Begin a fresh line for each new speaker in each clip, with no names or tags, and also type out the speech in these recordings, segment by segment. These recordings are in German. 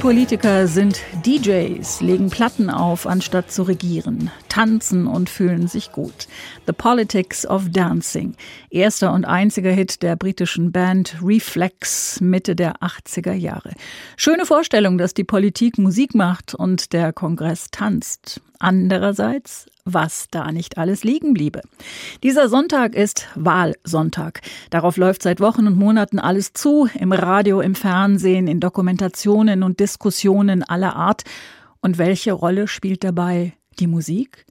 Politiker sind DJs, legen Platten auf, anstatt zu regieren, tanzen und fühlen sich gut. The Politics of Dancing. Erster und einziger Hit der britischen Band Reflex Mitte der 80er Jahre. Schöne Vorstellung, dass die Politik Musik macht und der Kongress tanzt. Andererseits was da nicht alles liegen bliebe. Dieser Sonntag ist Wahlsonntag. Darauf läuft seit Wochen und Monaten alles zu, im Radio, im Fernsehen, in Dokumentationen und Diskussionen aller Art. Und welche Rolle spielt dabei die Musik?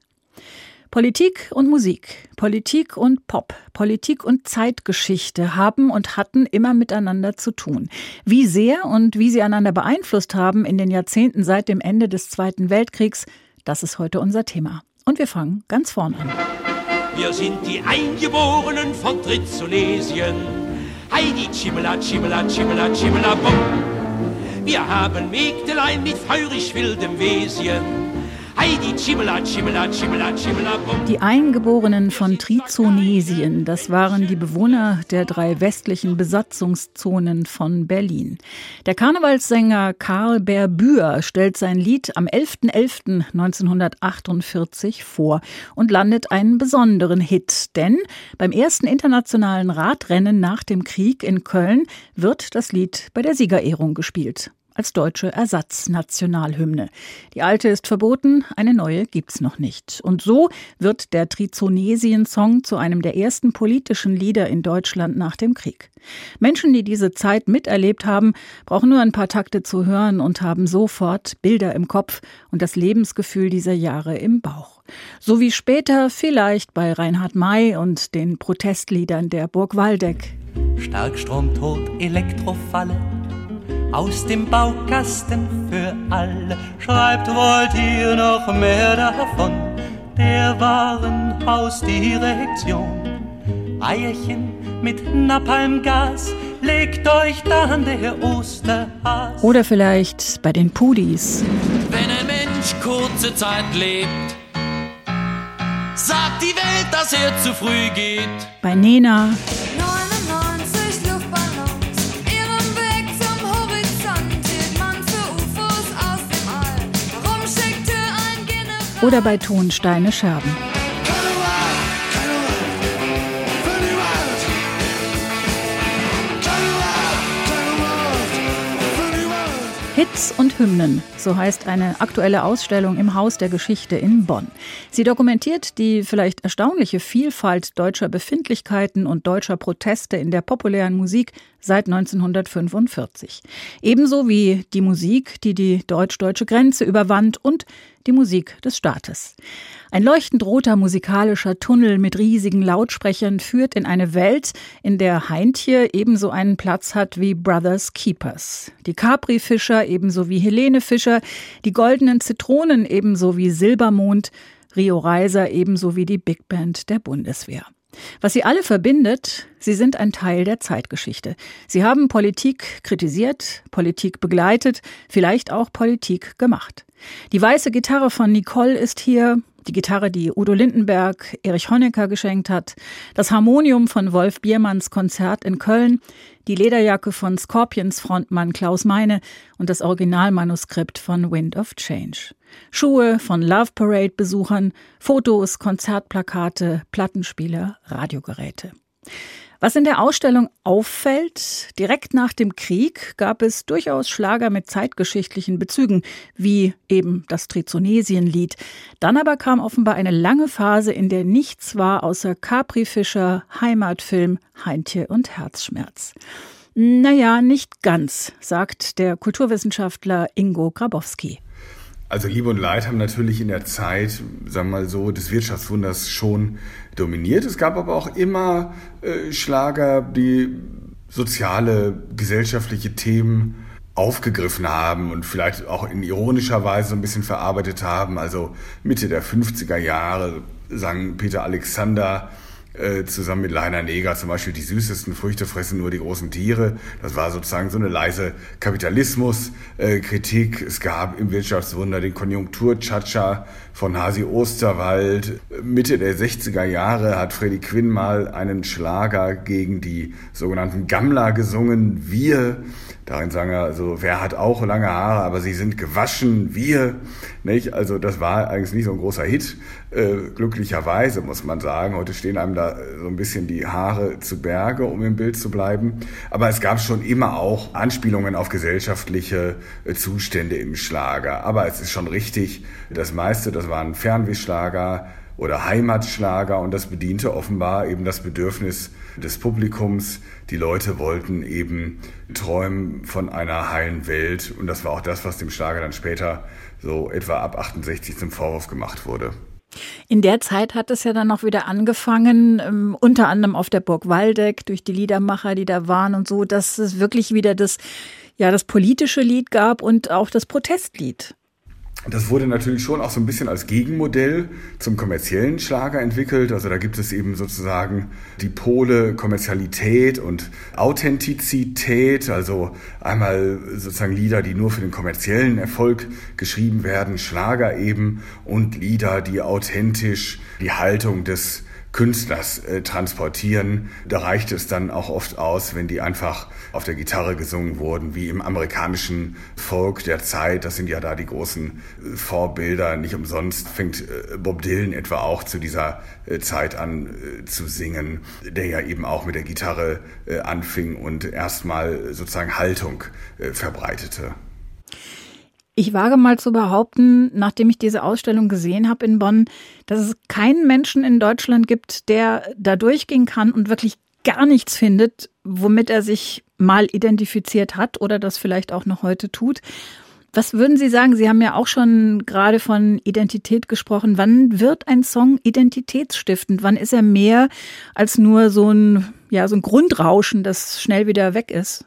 Politik und Musik, Politik und Pop, Politik und Zeitgeschichte haben und hatten immer miteinander zu tun. Wie sehr und wie sie einander beeinflusst haben in den Jahrzehnten seit dem Ende des Zweiten Weltkriegs, das ist heute unser Thema. Und wir fangen ganz vorne an.
Wir sind die Eingeborenen von Trizonesien. Heidi, Chibela, Chibela, Chibela, Chibela, bum. Wir haben Mägdelein mit feurig wildem Wesen.
Die Eingeborenen von Trizonesien, das waren die Bewohner der drei westlichen Besatzungszonen von Berlin. Der Karnevalssänger Karl Berbühr stellt sein Lied am 11.11.1948 vor und landet einen besonderen Hit, denn beim ersten internationalen Radrennen nach dem Krieg in Köln wird das Lied bei der Siegerehrung gespielt als deutsche Ersatznationalhymne. Die alte ist verboten, eine neue gibt's noch nicht. Und so wird der Trizonesien-Song zu einem der ersten politischen Lieder in Deutschland nach dem Krieg. Menschen, die diese Zeit miterlebt haben, brauchen nur ein paar Takte zu hören und haben sofort Bilder im Kopf und das Lebensgefühl dieser Jahre im Bauch. So wie später vielleicht bei Reinhard May und den Protestliedern der Burg Waldeck.
Starkstrom tot, Elektrofalle aus dem Baukasten für alle. Schreibt, wollt ihr noch mehr davon? Der Warenhausdirektion. Eierchen mit Napalmgas, legt euch dann der Osterhas.
Oder vielleicht bei den Pudis.
Wenn ein Mensch kurze Zeit lebt, sagt die Welt, dass er zu früh geht.
Bei Nena. Oder bei Tonsteine Scherben. Hits und Hymnen, so heißt eine aktuelle Ausstellung im Haus der Geschichte in Bonn. Sie dokumentiert die vielleicht erstaunliche Vielfalt deutscher Befindlichkeiten und deutscher Proteste in der populären Musik seit 1945. Ebenso wie die Musik, die die deutsch-deutsche Grenze überwand und die Musik des Staates. Ein leuchtend roter musikalischer Tunnel mit riesigen Lautsprechern führt in eine Welt, in der Heintje ebenso einen Platz hat wie Brothers Keepers. Die Capri-Fischer ebenso wie Helene Fischer, die goldenen Zitronen ebenso wie Silbermond, Rio Reiser ebenso wie die Big Band der Bundeswehr. Was sie alle verbindet, sie sind ein Teil der Zeitgeschichte. Sie haben Politik kritisiert, Politik begleitet, vielleicht auch Politik gemacht. Die weiße Gitarre von Nicole ist hier, die Gitarre, die Udo Lindenberg Erich Honecker geschenkt hat, das Harmonium von Wolf Biermanns Konzert in Köln, die Lederjacke von Scorpions Frontmann Klaus Meine und das Originalmanuskript von Wind of Change. Schuhe von Love Parade Besuchern, Fotos, Konzertplakate, Plattenspieler, Radiogeräte. Was in der Ausstellung auffällt, direkt nach dem Krieg gab es durchaus Schlager mit zeitgeschichtlichen Bezügen, wie eben das Trizonesien-Lied. Dann aber kam offenbar eine lange Phase, in der nichts war außer Capri-Fischer, Heimatfilm, Heintje und Herzschmerz. Naja, nicht ganz, sagt der Kulturwissenschaftler Ingo Grabowski.
Also Liebe und Leid haben natürlich in der Zeit, sagen wir mal so, des Wirtschaftswunders schon dominiert. Es gab aber auch immer äh, Schlager, die soziale, gesellschaftliche Themen aufgegriffen haben und vielleicht auch in ironischer Weise ein bisschen verarbeitet haben. Also Mitte der 50er Jahre sang Peter Alexander äh, zusammen mit Leiner Neger zum Beispiel die süßesten Früchte fressen nur die großen Tiere. Das war sozusagen so eine leise Kapitalismus-Kritik. es gab im Wirtschaftswunder den Konjunktur-Chacha von Hasi Osterwald. Mitte der 60er Jahre hat Freddy Quinn mal einen Schlager gegen die sogenannten Gammler gesungen. Wir Darin sagen er, also wer hat auch lange Haare, aber sie sind gewaschen, wir. Nicht? Also das war eigentlich nicht so ein großer Hit, äh, glücklicherweise muss man sagen. Heute stehen einem da so ein bisschen die Haare zu Berge, um im Bild zu bleiben. Aber es gab schon immer auch Anspielungen auf gesellschaftliche äh, Zustände im Schlager. Aber es ist schon richtig, das meiste, das waren Fernwehschlager, oder Heimatschlager und das bediente offenbar eben das Bedürfnis des Publikums. Die Leute wollten eben träumen von einer heilen Welt und das war auch das, was dem Schlager dann später so etwa ab 68 zum Vorwurf gemacht wurde.
In der Zeit hat es ja dann noch wieder angefangen, ähm, unter anderem auf der Burg Waldeck durch die Liedermacher, die da waren und so, dass es wirklich wieder das, ja, das politische Lied gab und auch das Protestlied
das wurde natürlich schon auch so ein bisschen als Gegenmodell zum kommerziellen Schlager entwickelt. Also da gibt es eben sozusagen die Pole Kommerzialität und Authentizität. Also einmal sozusagen Lieder, die nur für den kommerziellen Erfolg geschrieben werden, Schlager eben, und Lieder, die authentisch die Haltung des Künstlers äh, transportieren. Da reicht es dann auch oft aus, wenn die einfach auf der Gitarre gesungen wurden, wie im amerikanischen Folk der Zeit. Das sind ja da die großen äh, Vorbilder. Nicht umsonst fängt äh, Bob Dylan etwa auch zu dieser äh, Zeit an äh, zu singen, der ja eben auch mit der Gitarre äh, anfing und erstmal sozusagen Haltung verbreitete.
Ich wage mal zu behaupten, nachdem ich diese Ausstellung gesehen habe in Bonn, dass es keinen Menschen in Deutschland gibt, der da durchgehen kann und wirklich gar nichts findet, womit er sich mal identifiziert hat oder das vielleicht auch noch heute tut. Was würden Sie sagen? Sie haben ja auch schon gerade von Identität gesprochen. Wann wird ein Song identitätsstiftend? Wann ist er mehr als nur so ein, ja, so ein Grundrauschen, das schnell wieder weg ist?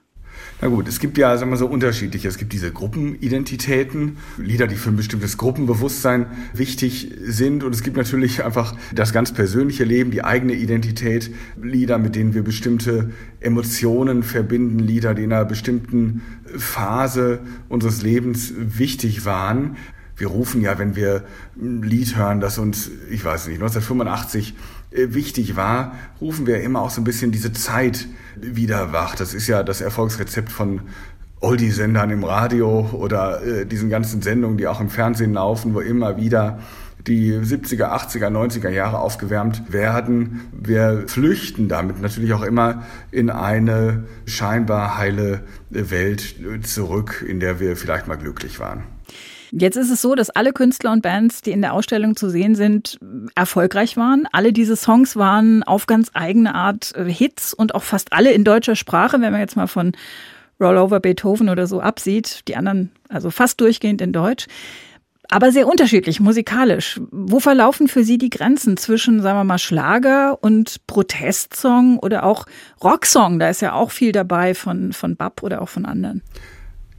Na gut, es gibt ja, sagen wir so, unterschiedliche. Es gibt diese Gruppenidentitäten, Lieder, die für ein bestimmtes Gruppenbewusstsein wichtig sind. Und es gibt natürlich einfach das ganz persönliche Leben, die eigene Identität, Lieder, mit denen wir bestimmte Emotionen verbinden, Lieder, die in einer bestimmten Phase unseres Lebens wichtig waren. Wir rufen ja, wenn wir ein Lied hören, das uns, ich weiß nicht, 1985 äh, wichtig war, rufen wir immer auch so ein bisschen diese Zeit wieder wach. Das ist ja das Erfolgsrezept von Oldie-Sendern im Radio oder äh, diesen ganzen Sendungen, die auch im Fernsehen laufen, wo immer wieder die 70er, 80er, 90er Jahre aufgewärmt werden. Wir flüchten damit natürlich auch immer in eine scheinbar heile Welt zurück, in der wir vielleicht mal glücklich waren.
Jetzt ist es so, dass alle Künstler und Bands, die in der Ausstellung zu sehen sind, erfolgreich waren. Alle diese Songs waren auf ganz eigene Art äh, Hits und auch fast alle in deutscher Sprache, wenn man jetzt mal von Rollover Beethoven oder so absieht. Die anderen also fast durchgehend in Deutsch. Aber sehr unterschiedlich musikalisch. Wo verlaufen für Sie die Grenzen zwischen, sagen wir mal, Schlager und Protestsong oder auch Rocksong? Da ist ja auch viel dabei von, von Bab oder auch von anderen.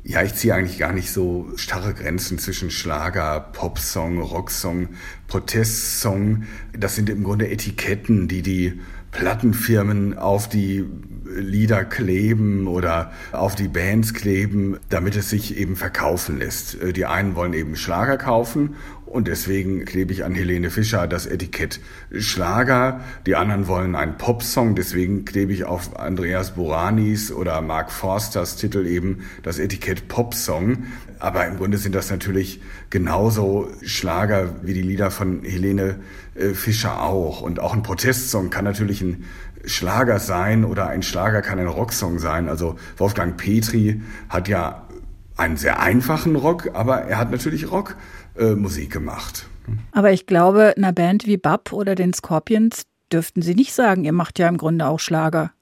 Ja, ich ziehe eigentlich gar nicht so starre Grenzen zwischen Schlager, Popsong, Rocksong, Protestsong. Das sind im Grunde Etiketten, die die Plattenfirmen auf die Lieder kleben oder auf die Bands kleben, damit es sich eben verkaufen lässt. Die einen wollen eben Schlager kaufen und deswegen klebe ich an Helene Fischer das Etikett Schlager. Die anderen wollen einen Popsong, deswegen klebe ich auf Andreas Boranis oder Mark Forsters Titel eben das Etikett Popsong. Aber im Grunde sind das natürlich genauso Schlager wie die Lieder von Helene äh, Fischer auch. Und auch ein Protestsong kann natürlich ein Schlager sein oder ein Schlager kann ein Rocksong sein. Also Wolfgang Petri hat ja einen sehr einfachen Rock, aber er hat natürlich Rock äh, Musik gemacht.
Aber ich glaube, einer Band wie Bab oder den Scorpions dürften Sie nicht sagen, ihr macht ja im Grunde auch Schlager.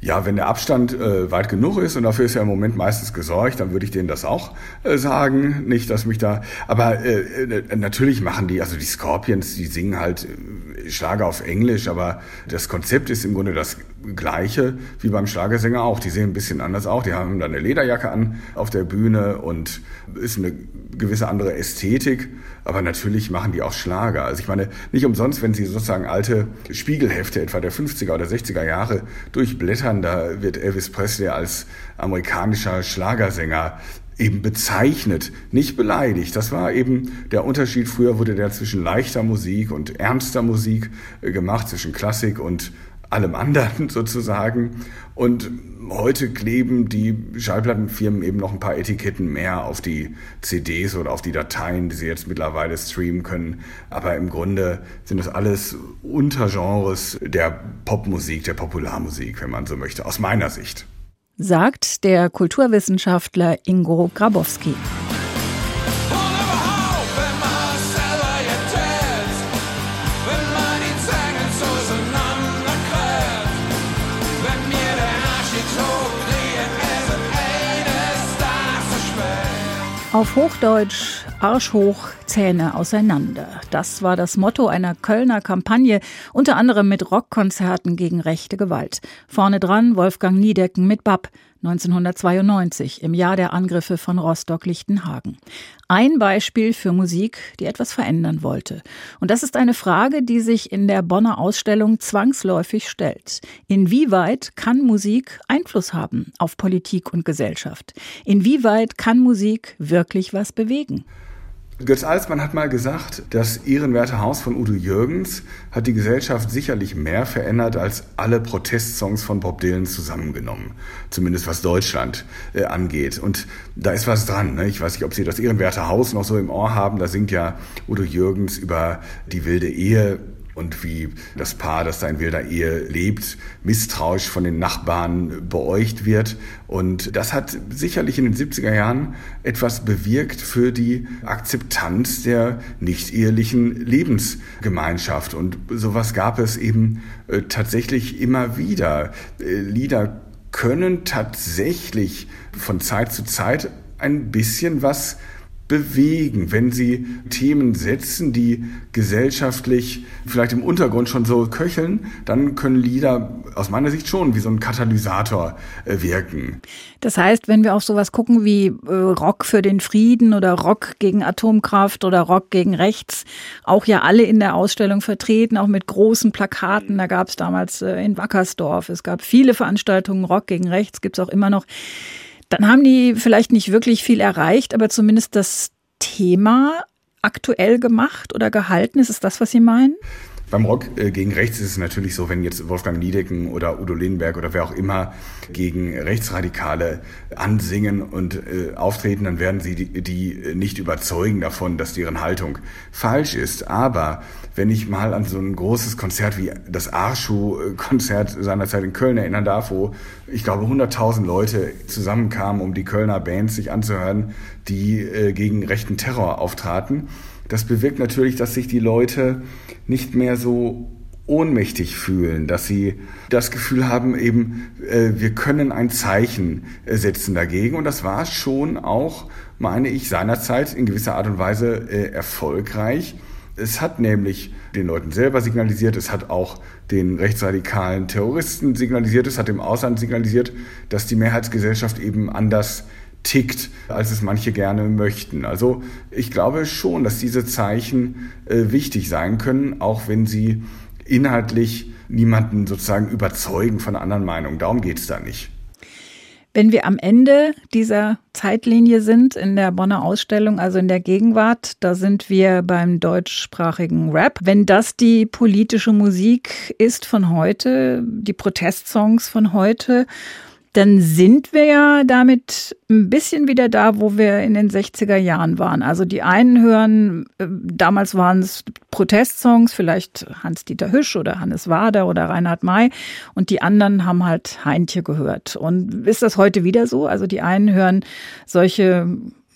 Ja, wenn der Abstand äh, weit genug ist und dafür ist ja im Moment meistens gesorgt, dann würde ich denen das auch äh, sagen. Nicht, dass mich da. Aber äh, äh natürlich machen die, also die Scorpions, die singen halt äh, Schlager auf Englisch, aber das Konzept ist im Grunde das Gleiche wie beim Schlagersänger auch. Die sehen ein bisschen anders auch. Die haben dann eine Lederjacke an auf der Bühne und ist eine gewisse andere Ästhetik. Aber natürlich machen die auch Schlager. Also ich meine, nicht umsonst, wenn Sie sozusagen alte Spiegelhefte etwa der 50er oder 60er Jahre durchblättern, da wird Elvis Presley als amerikanischer Schlagersänger eben bezeichnet, nicht beleidigt. Das war eben der Unterschied. Früher wurde der zwischen leichter Musik und ernster Musik äh, gemacht, zwischen Klassik und allem anderen sozusagen. Und heute kleben die Schallplattenfirmen eben noch ein paar Etiketten mehr auf die CDs oder auf die Dateien, die sie jetzt mittlerweile streamen können. Aber im Grunde sind das alles Untergenres der Popmusik, der Popularmusik, wenn man so möchte, aus meiner Sicht
sagt der Kulturwissenschaftler Ingo Grabowski. Auf Hochdeutsch Arsch hoch, Zähne auseinander. Das war das Motto einer Kölner Kampagne, unter anderem mit Rockkonzerten gegen rechte Gewalt. Vorne dran Wolfgang Niedecken mit Bab. 1992, im Jahr der Angriffe von Rostock-Lichtenhagen. Ein Beispiel für Musik, die etwas verändern wollte. Und das ist eine Frage, die sich in der Bonner Ausstellung zwangsläufig stellt. Inwieweit kann Musik Einfluss haben auf Politik und Gesellschaft? Inwieweit kann Musik wirklich was bewegen?
Götz Alsmann hat mal gesagt, das ehrenwerte Haus von Udo Jürgens hat die Gesellschaft sicherlich mehr verändert als alle Protestsongs von Bob Dylan zusammengenommen. Zumindest was Deutschland äh, angeht. Und da ist was dran. Ne? Ich weiß nicht, ob Sie das ehrenwerte Haus noch so im Ohr haben. Da singt ja Udo Jürgens über die wilde Ehe und wie das Paar, das da in wilder Ehe lebt, misstrauisch von den Nachbarn beäugt wird. Und das hat sicherlich in den 70er Jahren etwas bewirkt für die Akzeptanz der nicht-ehelichen Lebensgemeinschaft. Und sowas gab es eben äh, tatsächlich immer wieder. Äh, Lieder können tatsächlich von Zeit zu Zeit ein bisschen was bewegen, wenn sie Themen setzen, die gesellschaftlich vielleicht im Untergrund schon so köcheln, dann können Lieder aus meiner Sicht schon wie so ein Katalysator äh, wirken.
Das heißt, wenn wir auf sowas gucken wie äh, Rock für den Frieden oder Rock gegen Atomkraft oder Rock gegen Rechts, auch ja alle in der Ausstellung vertreten, auch mit großen Plakaten. Da gab es damals äh, in Wackersdorf, es gab viele Veranstaltungen, Rock gegen Rechts gibt es auch immer noch dann haben die vielleicht nicht wirklich viel erreicht, aber zumindest das Thema aktuell gemacht oder gehalten. Ist es das, was Sie meinen?
Beim Rock äh, gegen rechts ist es natürlich so, wenn jetzt Wolfgang Niedecken oder Udo Lindenberg oder wer auch immer gegen Rechtsradikale ansingen und äh, auftreten, dann werden sie die, die nicht überzeugen davon, dass deren Haltung falsch ist. Aber wenn ich mal an so ein großes Konzert wie das Arschu-Konzert seinerzeit in Köln erinnern darf, wo ich glaube 100.000 Leute zusammenkamen, um die Kölner Bands sich anzuhören, die äh, gegen rechten Terror auftraten, das bewirkt natürlich, dass sich die Leute nicht mehr so ohnmächtig fühlen, dass sie das Gefühl haben, eben, äh, wir können ein Zeichen äh, setzen dagegen. Und das war schon auch, meine ich, seinerzeit in gewisser Art und Weise äh, erfolgreich. Es hat nämlich den Leuten selber signalisiert, es hat auch den rechtsradikalen Terroristen signalisiert, es hat dem Ausland signalisiert, dass die Mehrheitsgesellschaft eben anders tickt, als es manche gerne möchten. Also ich glaube schon, dass diese Zeichen äh, wichtig sein können, auch wenn sie inhaltlich niemanden sozusagen überzeugen von anderen Meinung. Darum geht es da nicht.
Wenn wir am Ende dieser Zeitlinie sind in der Bonner Ausstellung, also in der Gegenwart, da sind wir beim deutschsprachigen Rap. Wenn das die politische Musik ist von heute, die Protestsongs von heute, dann sind wir ja damit ein bisschen wieder da, wo wir in den 60er Jahren waren. Also die einen hören, äh, damals waren es Protestsongs, vielleicht Hans-Dieter Hüsch oder Hannes Wader oder Reinhard May und die anderen haben halt Heintje gehört. Und ist das heute wieder so? Also die einen hören solche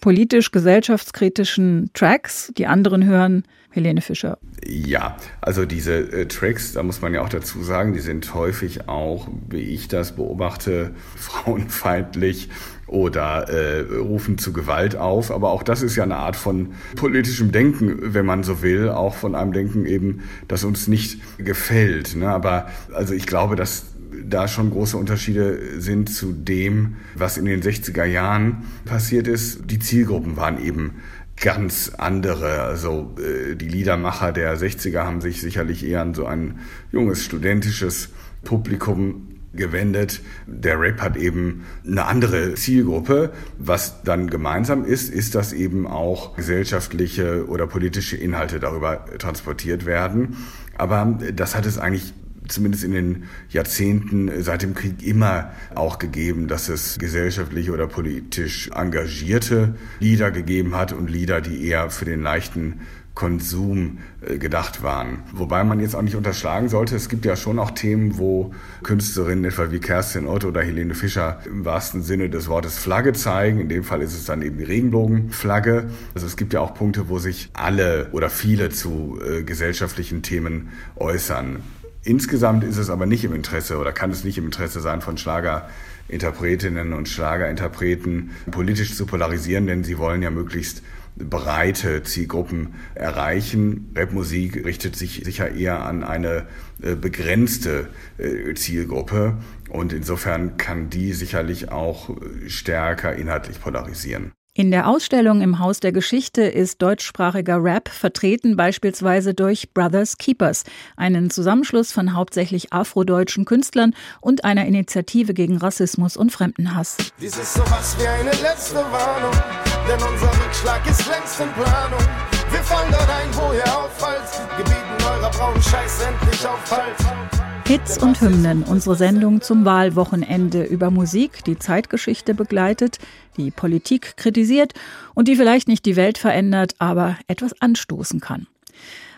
politisch gesellschaftskritischen Tracks, die anderen hören Helene Fischer.
Ja, also diese äh, Tracks, da muss man ja auch dazu sagen, die sind häufig auch, wie ich das beobachte, frauenfeindlich oder äh, rufen zu Gewalt auf. Aber auch das ist ja eine Art von politischem Denken, wenn man so will, auch von einem Denken eben, das uns nicht gefällt. Ne? Aber also ich glaube, dass da schon große Unterschiede sind zu dem, was in den 60er Jahren passiert ist. Die Zielgruppen waren eben ganz andere. Also äh, die Liedermacher der 60er haben sich sicherlich eher an so ein junges studentisches Publikum gewendet. Der Rap hat eben eine andere Zielgruppe. Was dann gemeinsam ist, ist, dass eben auch gesellschaftliche oder politische Inhalte darüber transportiert werden. Aber das hat es eigentlich zumindest in den Jahrzehnten seit dem Krieg immer auch gegeben, dass es gesellschaftlich oder politisch engagierte Lieder gegeben hat und Lieder, die eher für den leichten Konsum äh, gedacht waren. Wobei man jetzt auch nicht unterschlagen sollte, es gibt ja schon auch Themen, wo Künstlerinnen etwa wie Kerstin Ott oder Helene Fischer im wahrsten Sinne des Wortes Flagge zeigen. In dem Fall ist es dann eben die Regenbogenflagge. Also es gibt ja auch Punkte, wo sich alle oder viele zu äh, gesellschaftlichen Themen äußern. Insgesamt ist es aber nicht im Interesse oder kann es nicht im Interesse sein von Schlagerinterpretinnen und Schlagerinterpreten politisch zu polarisieren, denn sie wollen ja möglichst breite Zielgruppen erreichen. Rapmusik richtet sich sicher eher an eine äh, begrenzte äh, Zielgruppe und insofern kann die sicherlich auch äh, stärker inhaltlich polarisieren.
In der Ausstellung im Haus der Geschichte ist deutschsprachiger Rap vertreten beispielsweise durch Brothers Keepers, einen Zusammenschluss von hauptsächlich afrodeutschen Künstlern und einer Initiative gegen Rassismus und Fremdenhass.
Dies ist sowas wie eine letzte Warnung, denn unser Rückschlag ist längst in Planung. Wir fallen dort ein, wo ihr auffallt, gebieten eurer braunen Scheiß endlich auffallt.
Hits und Hymnen, unsere Sendung zum Wahlwochenende über Musik, die Zeitgeschichte begleitet, die Politik kritisiert und die vielleicht nicht die Welt verändert, aber etwas anstoßen kann.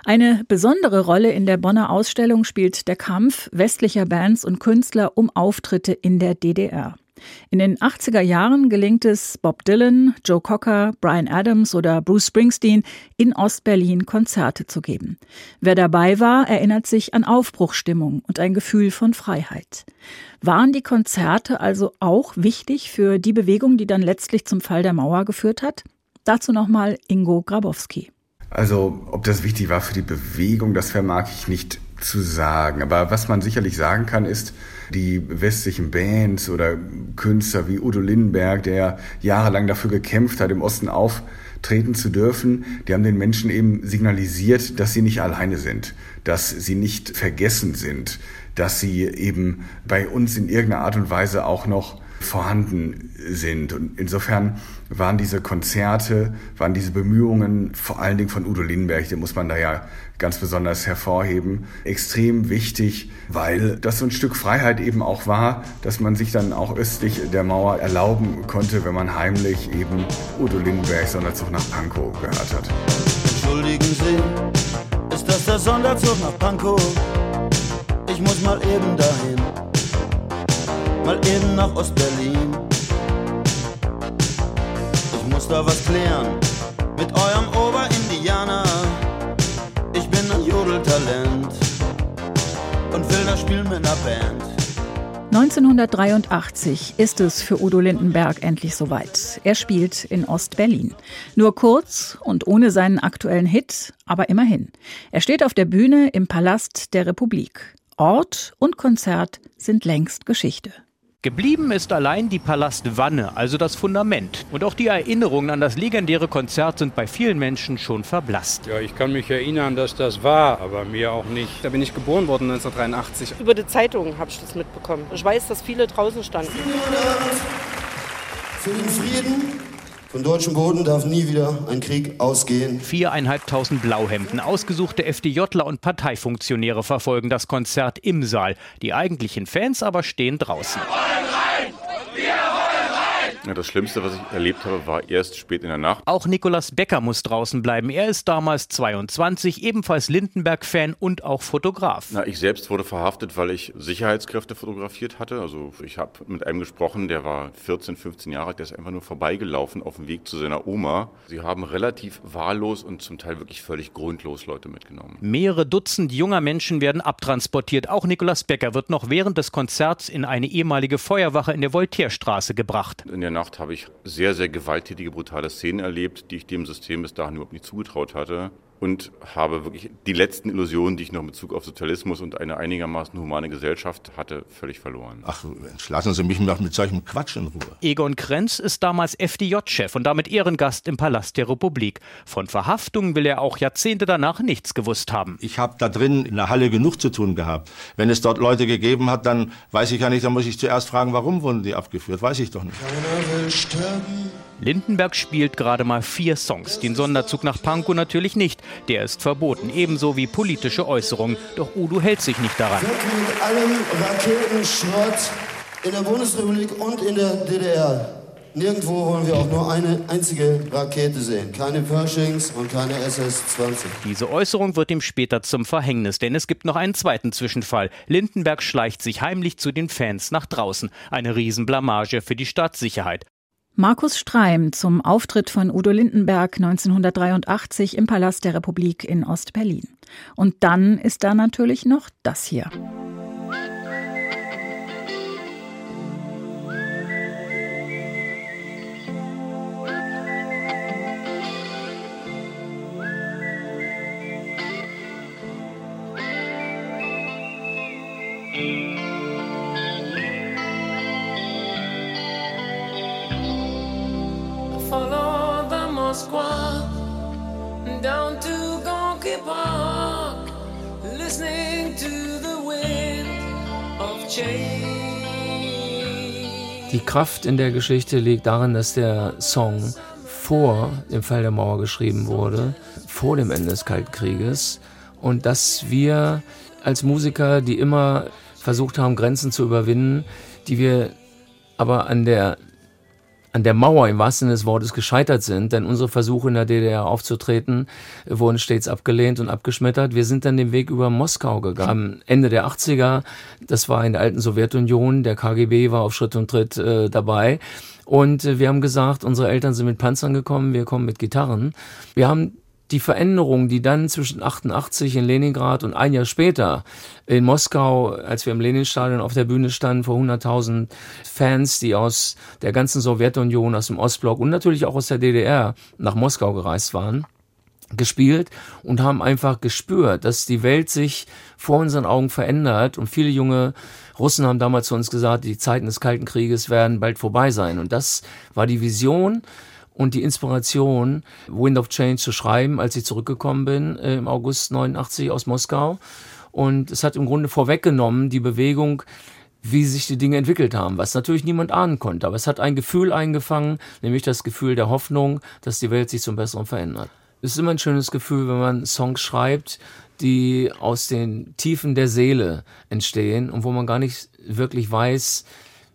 Eine besondere Rolle in der Bonner Ausstellung spielt der Kampf westlicher Bands und Künstler um Auftritte in der DDR. In den 80er Jahren gelingt es Bob Dylan, Joe Cocker, Brian Adams oder Bruce Springsteen, in Ostberlin Konzerte zu geben. Wer dabei war, erinnert sich an Aufbruchstimmung und ein Gefühl von Freiheit. Waren die Konzerte also auch wichtig für die Bewegung, die dann letztlich zum Fall der Mauer geführt hat? Dazu nochmal Ingo Grabowski.
Also, ob das wichtig war für die Bewegung, das vermag ich nicht zu sagen. Aber was man sicherlich sagen kann, ist, die westlichen Bands oder Künstler wie Udo Lindenberg, der jahrelang dafür gekämpft hat, im Osten auftreten zu dürfen, die haben den Menschen eben signalisiert, dass sie nicht alleine sind, dass sie nicht vergessen sind, dass sie eben bei uns in irgendeiner Art und Weise auch noch vorhanden sind. Und insofern waren diese Konzerte, waren diese Bemühungen, vor allen Dingen von Udo Lindenberg, den muss man da ja ganz besonders hervorheben, extrem wichtig, weil das so ein Stück Freiheit eben auch war, dass man sich dann auch östlich der Mauer erlauben konnte, wenn man heimlich eben Udo Lindenberg Sonderzug nach Pankow gehört hat.
Entschuldigen Sie, ist das der Sonderzug nach Pankow? Ich muss mal eben dahin, mal eben nach Ostberlin. Ich muss da was klären mit eurem Oberindianer. Jodeltalent und will das Spiel mit einer Band.
1983 ist es für Udo Lindenberg endlich soweit. Er spielt in Ostberlin. Nur kurz und ohne seinen aktuellen Hit, aber immerhin. Er steht auf der Bühne im Palast der Republik. Ort und Konzert sind längst Geschichte.
Geblieben ist allein die Palastwanne, also das Fundament. Und auch die Erinnerungen an das legendäre Konzert sind bei vielen Menschen schon verblasst.
Ja, ich kann mich erinnern, dass das war, aber mir auch nicht.
Da bin ich geboren worden 1983.
Über die Zeitung habe ich das mitbekommen. Ich weiß, dass viele draußen standen.
Für den Frieden von deutschem Boden darf nie wieder ein Krieg ausgehen.
Viereinhalbtausend Blauhemden, ausgesuchte FDJler und Parteifunktionäre verfolgen das Konzert im Saal. Die eigentlichen Fans aber stehen draußen.
Ja, das Schlimmste, was ich erlebt habe, war erst spät in der Nacht.
Auch Nikolas Becker muss draußen bleiben. Er ist damals 22, ebenfalls Lindenberg-Fan und auch Fotograf.
Na, ich selbst wurde verhaftet, weil ich Sicherheitskräfte fotografiert hatte. Also ich habe mit einem gesprochen, der war 14, 15 Jahre alt, der ist einfach nur vorbeigelaufen auf dem Weg zu seiner Oma. Sie haben relativ wahllos und zum Teil wirklich völlig grundlos Leute mitgenommen.
Mehrere Dutzend junger Menschen werden abtransportiert. Auch Nikolas Becker wird noch während des Konzerts in eine ehemalige Feuerwache in der Voltaire-Straße gebracht.
In der Nacht habe ich sehr, sehr gewalttätige, brutale Szenen erlebt, die ich dem System bis dahin überhaupt nicht zugetraut hatte. Und habe wirklich die letzten Illusionen, die ich noch in Bezug auf Sozialismus und eine einigermaßen humane Gesellschaft hatte, völlig verloren.
Ach, lassen Sie mich mit solchem Quatsch in Ruhe.
Egon Krenz ist damals FDJ-Chef und damit Ehrengast im Palast der Republik. Von Verhaftungen will er auch Jahrzehnte danach nichts gewusst haben.
Ich habe da drin in der Halle genug zu tun gehabt. Wenn es dort Leute gegeben hat, dann weiß ich ja nicht, dann muss ich zuerst fragen, warum wurden die abgeführt? Weiß ich doch nicht.
Keiner will sterben.
Lindenberg spielt gerade mal vier Songs, den Sonderzug nach Pankow natürlich nicht. Der ist verboten, ebenso wie politische Äußerungen. Doch Udo hält sich nicht daran.
Weg mit allem Raketenschrott in der Bundesrepublik und in der DDR. Nirgendwo wollen wir auch nur eine einzige Rakete sehen. Keine Pershings und keine SS-20.
Diese Äußerung wird ihm später zum Verhängnis, denn es gibt noch einen zweiten Zwischenfall. Lindenberg schleicht sich heimlich zu den Fans nach draußen. Eine Riesenblamage für die Staatssicherheit.
Markus Streim zum Auftritt von Udo Lindenberg 1983 im Palast der Republik in Ostberlin. Und dann ist da natürlich noch das hier.
Die Kraft in der Geschichte liegt darin, dass der Song vor dem Fall der Mauer geschrieben wurde, vor dem Ende des Kalten Krieges und dass wir als Musiker, die immer versucht haben, Grenzen zu überwinden, die wir aber an der an der Mauer im wahrsten Sinne des Wortes gescheitert sind, denn unsere Versuche in der DDR aufzutreten wurden stets abgelehnt und abgeschmettert. Wir sind dann den Weg über Moskau gegangen. Ende der 80er, das war in der alten Sowjetunion, der KGB war auf Schritt und Tritt äh, dabei. Und äh, wir haben gesagt, unsere Eltern sind mit Panzern gekommen, wir kommen mit Gitarren. Wir haben die Veränderung, die dann zwischen 88 in Leningrad und ein Jahr später in Moskau, als wir im Leninstadion auf der Bühne standen, vor 100.000 Fans, die aus der ganzen Sowjetunion, aus dem Ostblock und natürlich auch aus der DDR nach Moskau gereist waren, gespielt und haben einfach gespürt, dass die Welt sich vor unseren Augen verändert. Und viele junge Russen haben damals zu uns gesagt, die Zeiten des Kalten Krieges werden bald vorbei sein. Und das war die Vision und die Inspiration, Wind of Change zu schreiben, als ich zurückgekommen bin äh, im August 89 aus Moskau. Und es hat im Grunde vorweggenommen die Bewegung, wie sich die Dinge entwickelt haben, was natürlich niemand ahnen konnte. Aber es hat ein Gefühl eingefangen, nämlich das Gefühl der Hoffnung, dass die Welt sich zum Besseren verändert. Es ist immer ein schönes Gefühl, wenn man Songs schreibt, die aus den Tiefen der Seele entstehen und wo man gar nicht wirklich weiß,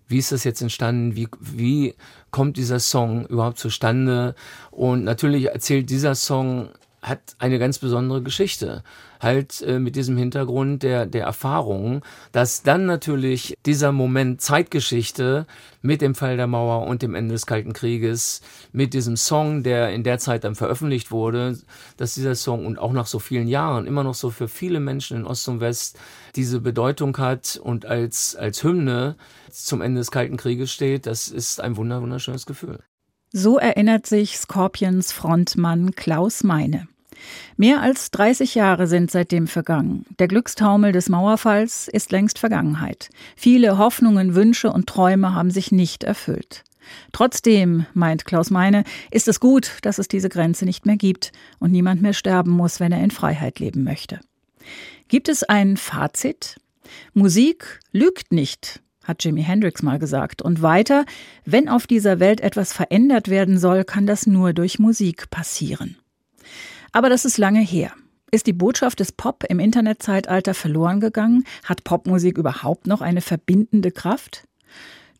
wie ist das jetzt entstanden, wie, wie kommt dieser Song überhaupt zustande. Und natürlich erzählt dieser Song hat eine ganz besondere Geschichte. Halt äh, mit diesem Hintergrund der, der Erfahrung, dass dann natürlich dieser Moment Zeitgeschichte mit dem Fall der Mauer und dem Ende des Kalten Krieges, mit diesem Song, der in der Zeit dann veröffentlicht wurde, dass dieser Song und auch nach so vielen Jahren immer noch so für viele Menschen in Ost und West diese Bedeutung hat und als, als Hymne zum Ende des Kalten Krieges steht, das ist ein wunderschönes Gefühl.
So erinnert sich Scorpions Frontmann Klaus Meine. Mehr als 30 Jahre sind seitdem vergangen. Der Glückstaumel des Mauerfalls ist längst Vergangenheit. Viele Hoffnungen, Wünsche und Träume haben sich nicht erfüllt. Trotzdem, meint Klaus Meine, ist es gut, dass es diese Grenze nicht mehr gibt und niemand mehr sterben muss, wenn er in Freiheit leben möchte. Gibt es ein Fazit? Musik lügt nicht, hat Jimi Hendrix mal gesagt. Und weiter, wenn auf dieser Welt etwas verändert werden soll, kann das nur durch Musik passieren. Aber das ist lange her. Ist die Botschaft des Pop im Internetzeitalter verloren gegangen? Hat Popmusik überhaupt noch eine verbindende Kraft?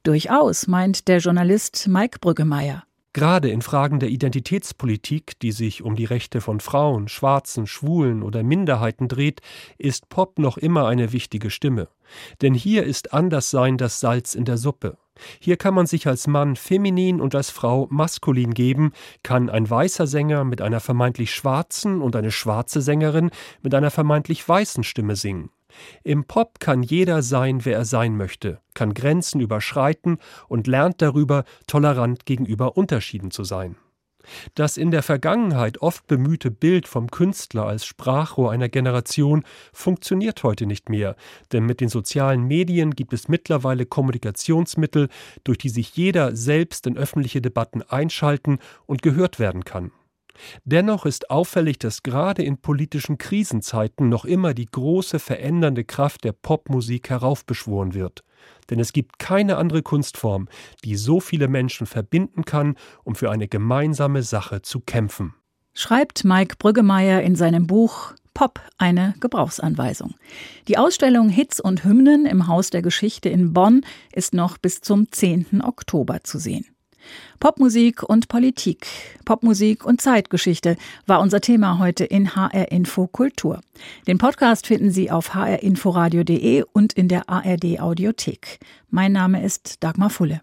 Durchaus, meint der Journalist Mike Brüggemeier.
Gerade in Fragen der Identitätspolitik, die sich um die Rechte von Frauen, Schwarzen, Schwulen oder Minderheiten dreht, ist Pop noch immer eine wichtige Stimme. Denn hier ist Anderssein das Salz in der Suppe. Hier kann man sich als Mann feminin und als Frau maskulin geben, kann ein weißer Sänger mit einer vermeintlich schwarzen und eine schwarze Sängerin mit einer vermeintlich weißen Stimme singen. Im Pop kann jeder sein, wer er sein möchte, kann Grenzen überschreiten und lernt darüber, tolerant gegenüber Unterschieden zu sein. Das in der Vergangenheit oft bemühte Bild vom Künstler als Sprachrohr einer Generation funktioniert heute nicht mehr, denn mit den sozialen Medien gibt es mittlerweile Kommunikationsmittel, durch die sich jeder selbst in öffentliche Debatten einschalten und gehört werden kann. Dennoch ist auffällig, dass gerade in politischen Krisenzeiten noch immer die große verändernde Kraft der Popmusik heraufbeschworen wird. Denn es gibt keine andere Kunstform, die so viele Menschen verbinden kann, um für eine gemeinsame Sache zu kämpfen.
Schreibt Mike Brüggemeier in seinem Buch Pop eine Gebrauchsanweisung. Die Ausstellung Hits und Hymnen im Haus der Geschichte in Bonn ist noch bis zum 10. Oktober zu sehen. Popmusik und Politik, Popmusik und Zeitgeschichte war unser Thema heute in HR Info Kultur. Den Podcast finden Sie auf hrinforadio.de und in der ARD Audiothek. Mein Name ist Dagmar Fulle.